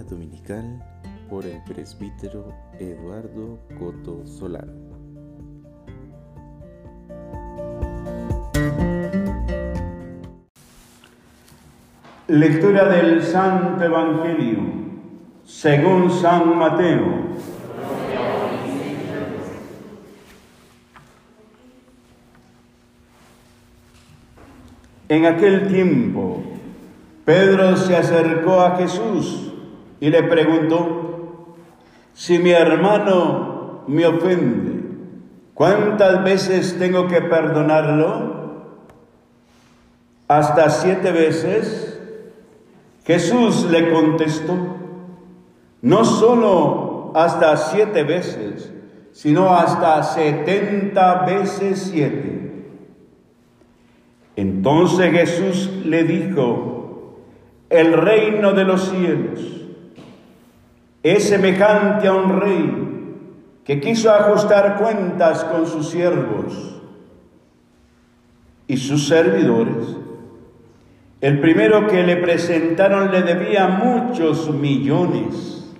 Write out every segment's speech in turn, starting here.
Dominical por el presbítero Eduardo Coto Solano. Lectura del Santo Evangelio según San Mateo. En aquel tiempo, Pedro se acercó a Jesús y le preguntó, si mi hermano me ofende, ¿cuántas veces tengo que perdonarlo? ¿Hasta siete veces? Jesús le contestó, no solo hasta siete veces, sino hasta setenta veces siete. Entonces Jesús le dijo, el reino de los cielos es semejante a un rey que quiso ajustar cuentas con sus siervos y sus servidores. El primero que le presentaron le debía muchos millones.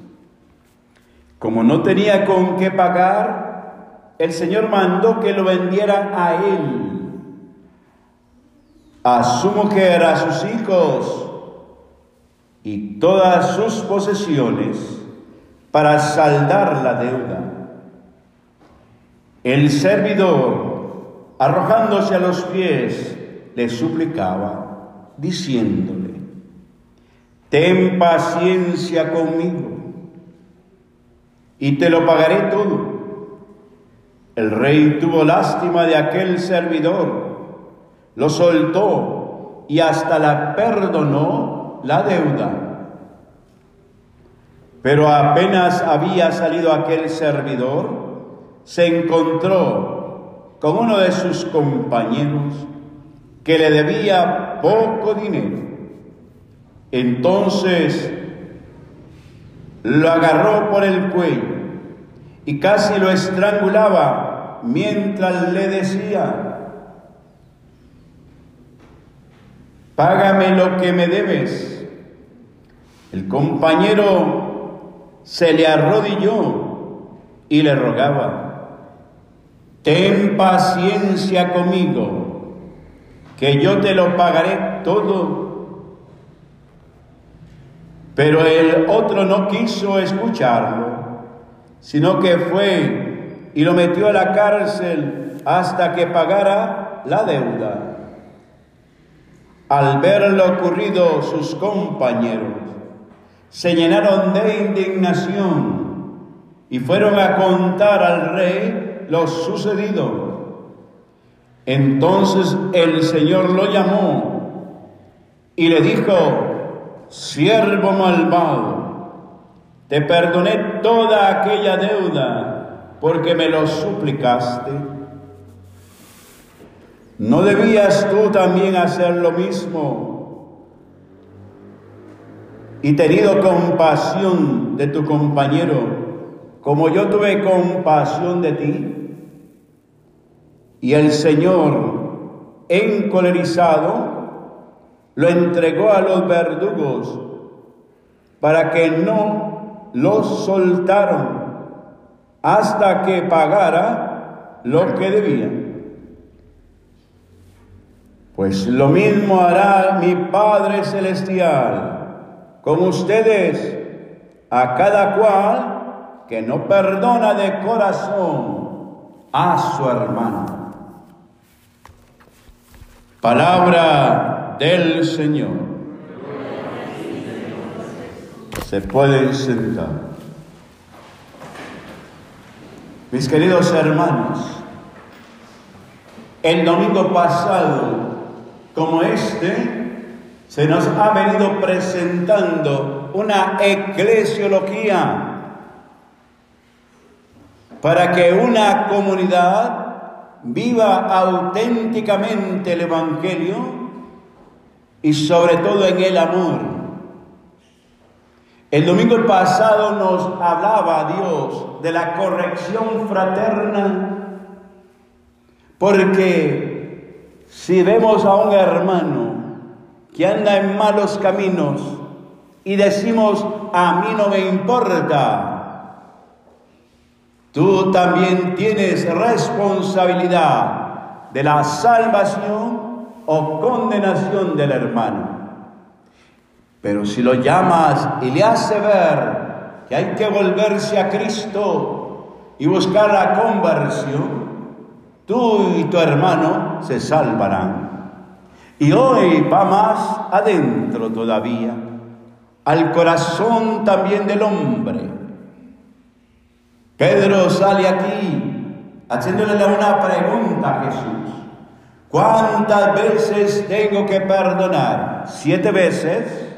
Como no tenía con qué pagar, el Señor mandó que lo vendiera a él a su mujer, a sus hijos y todas sus posesiones para saldar la deuda. El servidor, arrojándose a los pies, le suplicaba, diciéndole, ten paciencia conmigo y te lo pagaré todo. El rey tuvo lástima de aquel servidor lo soltó y hasta la perdonó la deuda. Pero apenas había salido aquel servidor, se encontró con uno de sus compañeros que le debía poco dinero. Entonces lo agarró por el cuello y casi lo estrangulaba mientras le decía, págame lo que me debes. El compañero se le arrodilló y le rogaba, ten paciencia conmigo, que yo te lo pagaré todo. Pero el otro no quiso escucharlo, sino que fue y lo metió a la cárcel hasta que pagara la deuda. Al ver lo ocurrido, sus compañeros se llenaron de indignación y fueron a contar al rey lo sucedido. Entonces el Señor lo llamó y le dijo, siervo malvado, te perdoné toda aquella deuda porque me lo suplicaste. ¿No debías tú también hacer lo mismo? Y tenido compasión de tu compañero, como yo tuve compasión de ti. Y el Señor, encolerizado, lo entregó a los verdugos para que no los soltaron hasta que pagara lo que debía. Pues lo mismo hará mi Padre Celestial con ustedes, a cada cual que no perdona de corazón a su hermano. Palabra del Señor. Se pueden sentar. Mis queridos hermanos, el domingo pasado como este, se nos ha venido presentando una eclesiología para que una comunidad viva auténticamente el Evangelio y sobre todo en el amor. El domingo pasado nos hablaba Dios de la corrección fraterna porque si vemos a un hermano que anda en malos caminos, y decimos, a mí no me importa. Tú también tienes responsabilidad de la salvación o condenación del hermano. Pero si lo llamas y le hace ver que hay que volverse a Cristo y buscar la conversión, tú y tu hermano se salvarán. Y hoy va más adentro todavía, al corazón también del hombre. Pedro sale aquí haciéndole una pregunta a Jesús. ¿Cuántas veces tengo que perdonar? ¿Siete veces?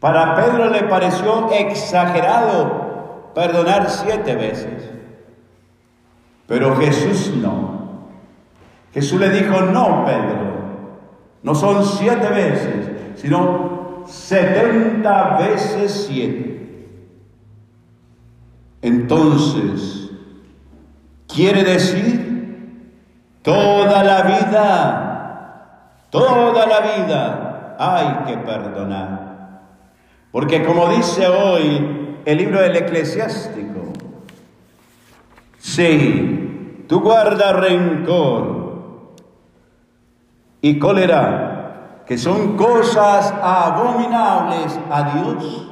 Para Pedro le pareció exagerado perdonar siete veces. Pero Jesús no. Jesús le dijo, no, Pedro, no son siete veces, sino setenta veces siete. Entonces, quiere decir, toda la vida, toda la vida hay que perdonar. Porque como dice hoy el libro del eclesiástico, si tú guardas rencor y cólera, que son cosas abominables a Dios,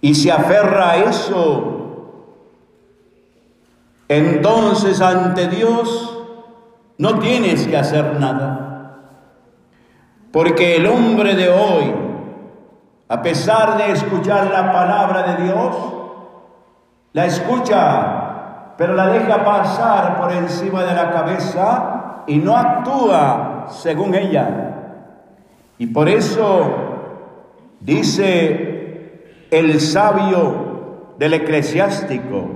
y se aferra a eso, entonces ante Dios no tienes que hacer nada. Porque el hombre de hoy, a pesar de escuchar la palabra de Dios, la escucha, pero la deja pasar por encima de la cabeza y no actúa según ella. Y por eso dice el sabio del eclesiástico,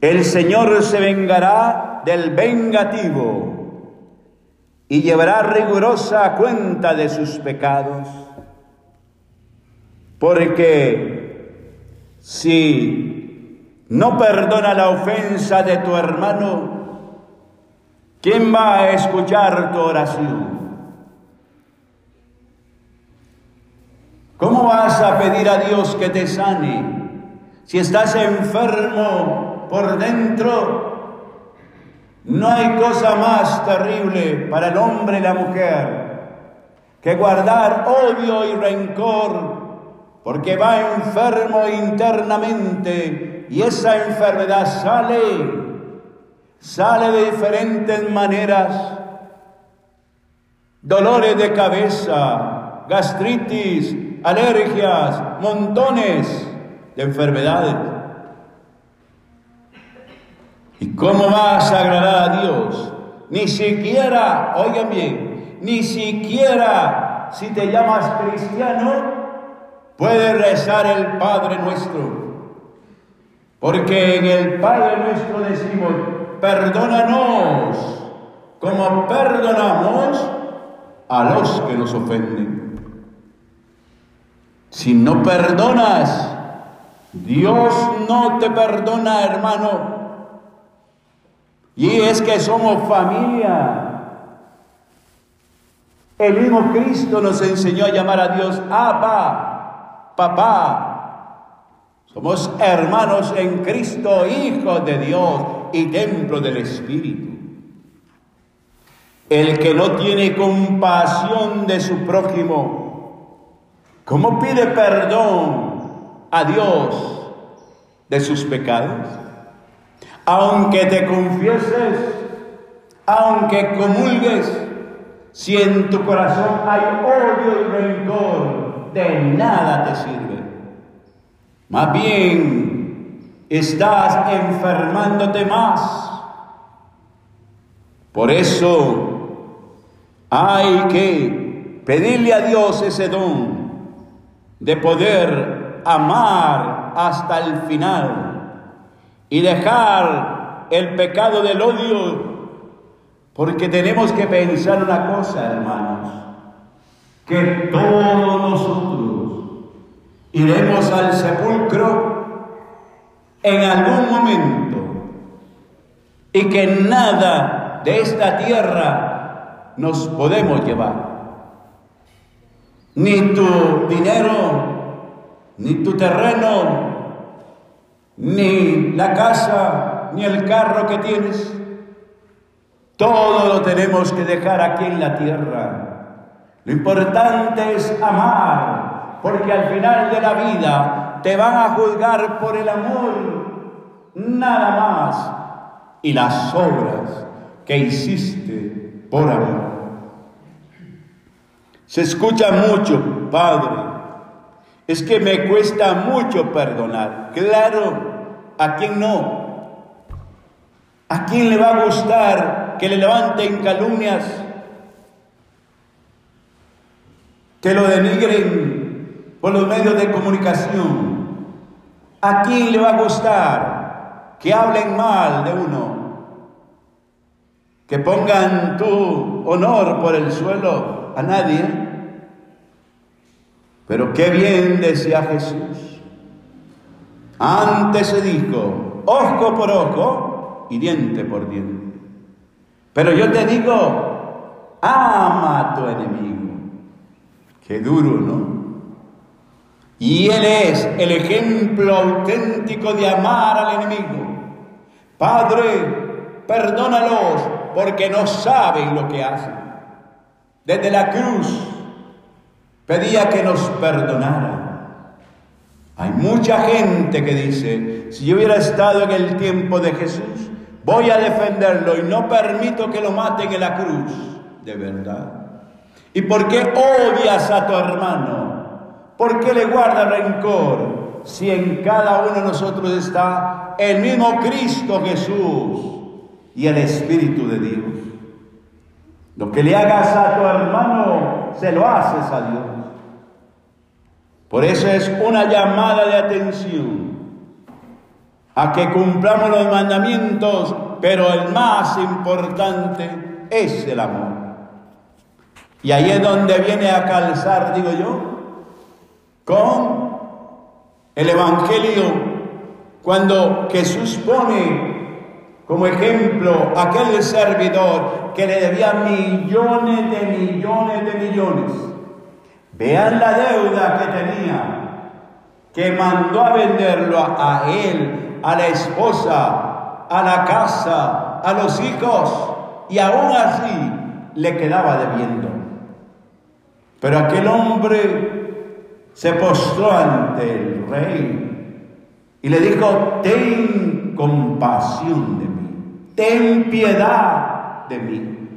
el Señor se vengará del vengativo y llevará rigurosa cuenta de sus pecados. Porque si no perdona la ofensa de tu hermano, ¿quién va a escuchar tu oración? ¿Cómo vas a pedir a Dios que te sane si estás enfermo por dentro no hay cosa más terrible para el hombre y la mujer que guardar odio y rencor porque va enfermo internamente y esa enfermedad sale, sale de diferentes maneras. Dolores de cabeza, gastritis, alergias, montones de enfermedades. ¿Y cómo vas a agradar a Dios? Ni siquiera, oigan bien, ni siquiera si te llamas cristiano, puedes rezar el Padre nuestro. Porque en el Padre nuestro decimos, perdónanos como perdonamos a los que nos ofenden. Si no perdonas, Dios no te perdona, hermano. Y es que somos familia. El mismo Cristo nos enseñó a llamar a Dios Abba, papá. Somos hermanos en Cristo, hijos de Dios y templo del Espíritu. El que no tiene compasión de su prójimo, ¿cómo pide perdón a Dios de sus pecados? aunque te confieses, aunque comulgues, si en tu corazón hay odio y rencor, de nada te sirve. Más bien, estás enfermándote más. Por eso hay que pedirle a Dios ese don de poder amar hasta el final y dejar el pecado del odio, porque tenemos que pensar una cosa, hermanos, que todos nosotros iremos al sepulcro en algún momento y que nada de esta tierra nos podemos llevar. ni tu dinero, ni tu terreno, ni la casa, ni el carro que tienes. Todo lo tenemos que dejar aquí en la tierra. Lo importante es amar, porque al final de la vida te van a juzgar por el amor, nada más, y las obras que hiciste por amor. Se escucha mucho, Padre, es que me cuesta mucho perdonar. Claro, ¿a quién no? ¿A quién le va a gustar que le levanten calumnias? Que lo denigren por los medios de comunicación. ¿A quién le va a gustar que hablen mal de uno? Que pongan tu honor por el suelo a nadie. Pero qué bien decía Jesús. Antes se dijo, ojo por ojo y diente por diente. Pero yo te digo, ama a tu enemigo. Qué duro, ¿no? Y Él es el ejemplo auténtico de amar al enemigo. Padre, perdónalos porque no saben lo que hacen. Desde la cruz pedía que nos perdonara. Hay mucha gente que dice, si yo hubiera estado en el tiempo de Jesús, voy a defenderlo y no permito que lo maten en la cruz. De verdad. ¿Y por qué odias a tu hermano? ¿Por qué le guardas rencor? Si en cada uno de nosotros está el mismo Cristo Jesús y el Espíritu de Dios. Lo que le hagas a tu hermano, se lo haces a Dios. Por eso es una llamada de atención a que cumplamos los mandamientos, pero el más importante es el amor. Y ahí es donde viene a calzar, digo yo, con el Evangelio, cuando Jesús pone como ejemplo aquel servidor que le debía millones de millones de millones Vean la deuda que tenía, que mandó a venderlo a, él, a la esposa, a la casa, a los hijos, y aún así le quedaba debiendo. Pero aquel hombre se postró ante rey. Y le dijo, ten compasión de mí, ten piedad de mí.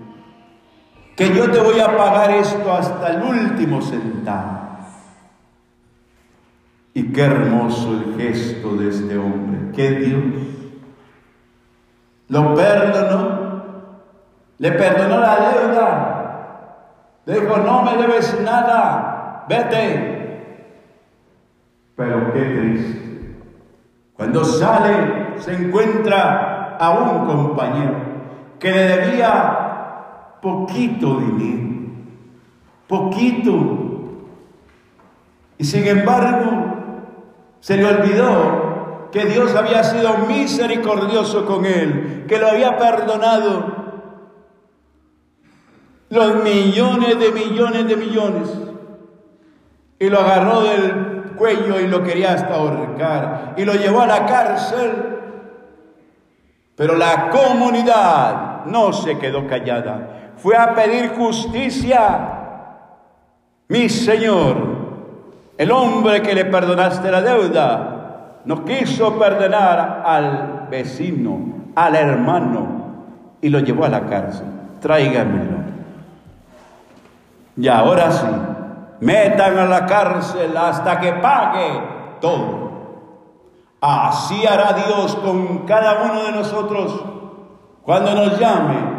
Que yo te voy a pagar esto hasta el último centavo. Y qué hermoso el gesto de este hombre, qué Dios. Lo perdonó, le perdonó la deuda, le dijo, no me debes nada, vete. Pero qué triste. Cuando sale, se encuentra a un compañero que le debía poquito dinero, poquito. Y sin embargo, se le olvidó que Dios había sido misericordioso con él, que lo había perdonado los millones de millones de millones. Y lo agarró del cuello y lo quería hasta ahorcar. Y lo llevó a la cárcel. Pero la comunidad no se quedó callada fue a pedir justicia. Mi Señor, el hombre que le perdonaste la deuda, no quiso perdonar al vecino, al hermano, y lo llevó a la cárcel. Tráigamelo. Y ahora sí, metan a la cárcel hasta que pague todo. Así hará Dios con cada uno de nosotros cuando nos llame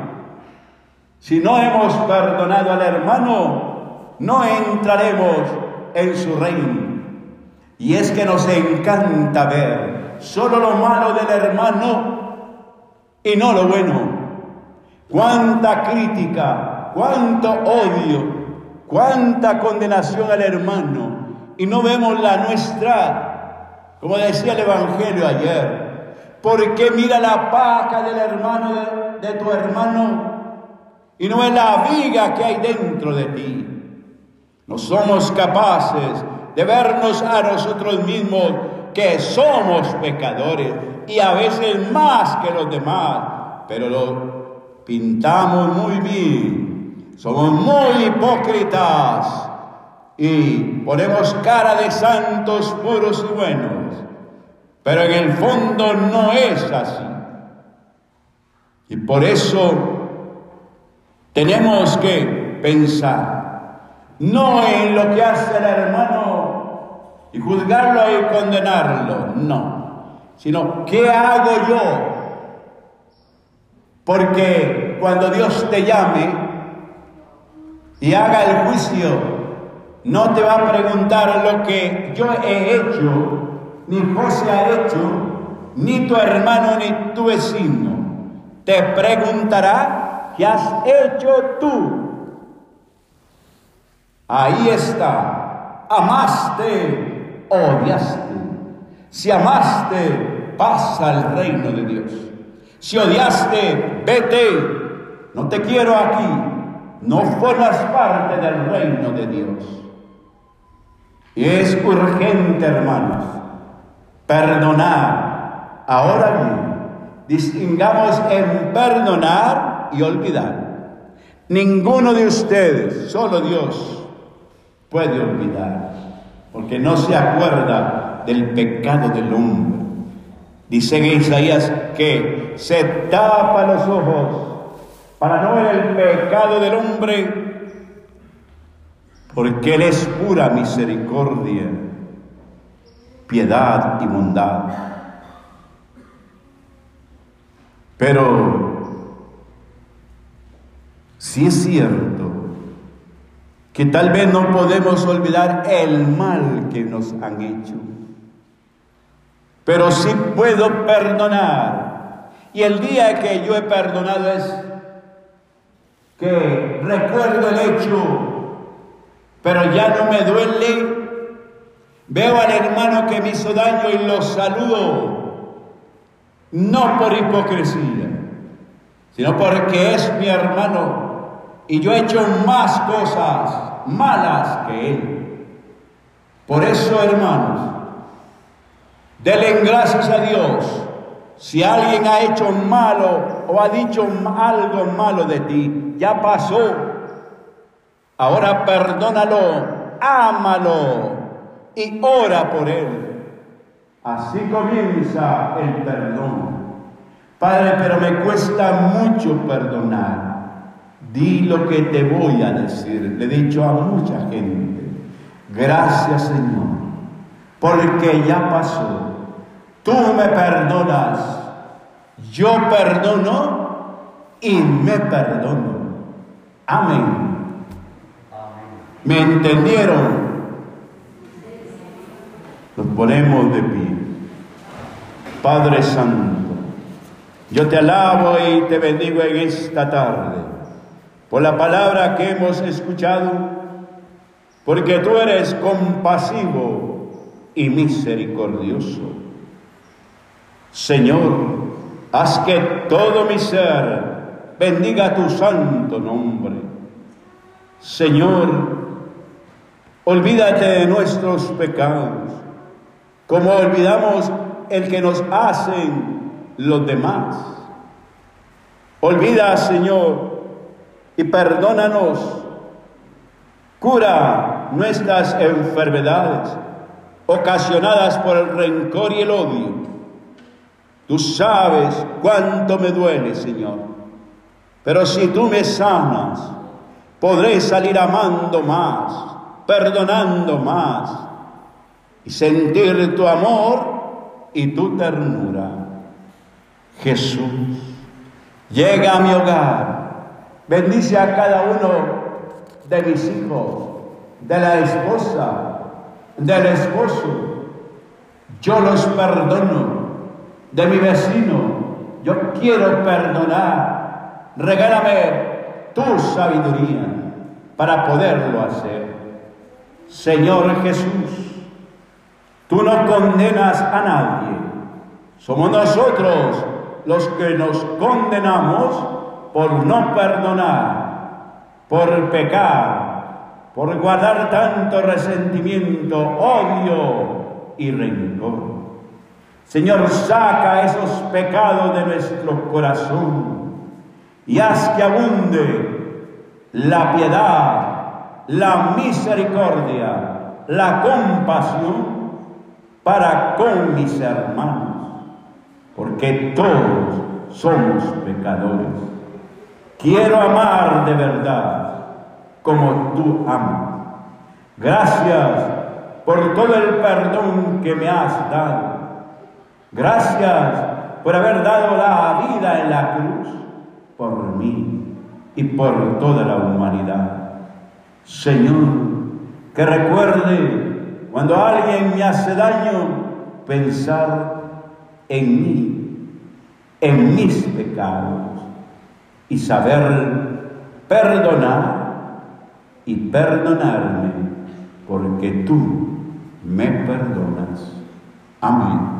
si no hemos perdonado al hermano, no entraremos en su reino. Y es que nos encanta ver solo lo malo del hermano y no lo bueno. Cuánta crítica, cuánto odio, cuánta condenación al hermano y no vemos la nuestra, como decía el Evangelio ayer. Porque mira la paja del hermano de, de tu hermano y no es la viga que hay dentro de ti. No somos capaces de vernos a nosotros mismos que somos pecadores y a veces más que los demás, pero lo pintamos muy bien. Somos muy hipócritas y ponemos cara de santos puros y buenos, pero en el fondo no es así. Y por eso tenemos que pensar no en lo que hace el hermano y juzgarlo y condenarlo, no, sino qué hago yo. Porque cuando Dios te llame y haga el juicio, no te va a preguntar lo que yo he hecho, ni José ha hecho, ni tu hermano, ni tu vecino. Te preguntará qué has hecho tú. Ahí está. Amaste, odiaste. Si amaste, pasa al reino de Dios. Si odiaste, vete. No te quiero aquí. No formas parte del reino de Dios. Y es urgente, hermanos, perdonar. Ahora bien, distingamos en perdonar y olvidar. Ninguno de ustedes, solo Dios, puede olvidar, porque no se acuerda del pecado del hombre. Dice en Isaías que se tapa los ojos para no ver el pecado del hombre porque Él es pura misericordia, piedad y bondad. Pero si es cierto que tal vez no podemos olvidar el mal que nos han hecho, pero sí puedo perdonar. Y el día que yo he perdonado es que recuerdo el hecho pero ya no me duele. Veo al hermano que me hizo daño y lo saludo, no por hipocresía, sino porque es mi hermano y yo he hecho más cosas malas que él. Por eso, hermanos, denle gracias a Dios. Si alguien ha hecho malo o ha dicho algo malo de ti, ya pasó. Ahora perdónalo, ámalo y ora por él. Así comienza el perdón. Padre, pero me cuesta mucho perdonar. Di lo que te voy a decir. Le he dicho a mucha gente. Gracias Señor, porque ya pasó. Tú me perdonas. Yo perdono y me perdono. Amén. ¿Me entendieron? Nos ponemos de pie. Padre Santo, yo te alabo y te bendigo en esta tarde por la palabra que hemos escuchado, porque tú eres compasivo y misericordioso. Señor, haz que todo mi ser bendiga tu santo nombre. Señor, Olvídate de nuestros pecados, como olvidamos el que nos hacen los demás. Olvida, Señor, y perdónanos. Cura nuestras enfermedades ocasionadas por el rencor y el odio. Tú sabes cuánto me duele, Señor. Pero si tú me sanas, podré salir amando más perdonando más y sentir tu amor y tu ternura. Jesús, llega a mi hogar, bendice a cada uno de mis hijos, de la esposa, del esposo. Yo los perdono, de mi vecino, yo quiero perdonar. Regálame tu sabiduría para poderlo hacer. Señor Jesús, tú no condenas a nadie. Somos nosotros los que nos condenamos por no perdonar, por pecar, por guardar tanto resentimiento, odio y rencor. Señor, saca esos pecados de nuestro corazón y haz que abunde la piedad, la misericordia, la compasión para con mis hermanos, porque todos somos pecadores. Quiero amar de verdad como tú amas. Gracias por todo el perdón que me has dado. Gracias por haber dado la vida en la cruz por mí y por toda la humanidad. Señor, que recuerde cuando alguien me hace daño, pensar en mí, en mis pecados y saber perdonar y perdonarme porque tú me perdonas. Amén.